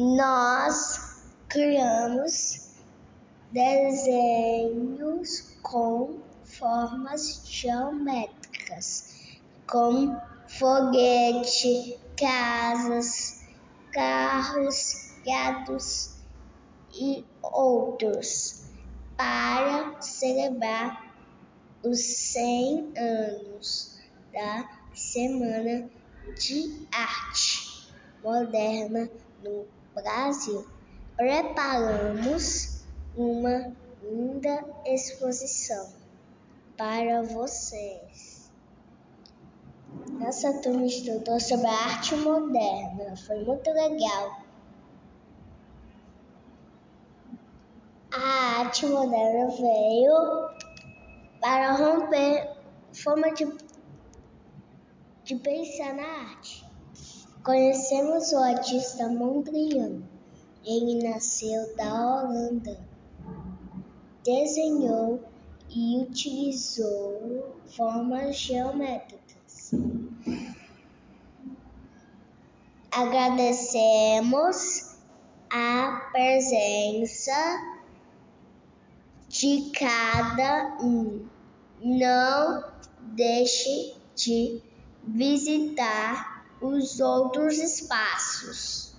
nós criamos desenhos com formas geométricas, como foguete, casas, carros, gatos e outros, para celebrar os 100 anos da Semana de Arte Moderna no Brasil. Preparamos uma linda exposição para vocês. Nossa turma estudou sobre a arte moderna, foi muito legal. A arte moderna veio para romper forma de, de pensar na arte. Conhecemos o artista Mondrian. Ele nasceu da Holanda. Desenhou e utilizou formas geométricas. Agradecemos a presença de cada um. Não deixe de visitar os outros espaços.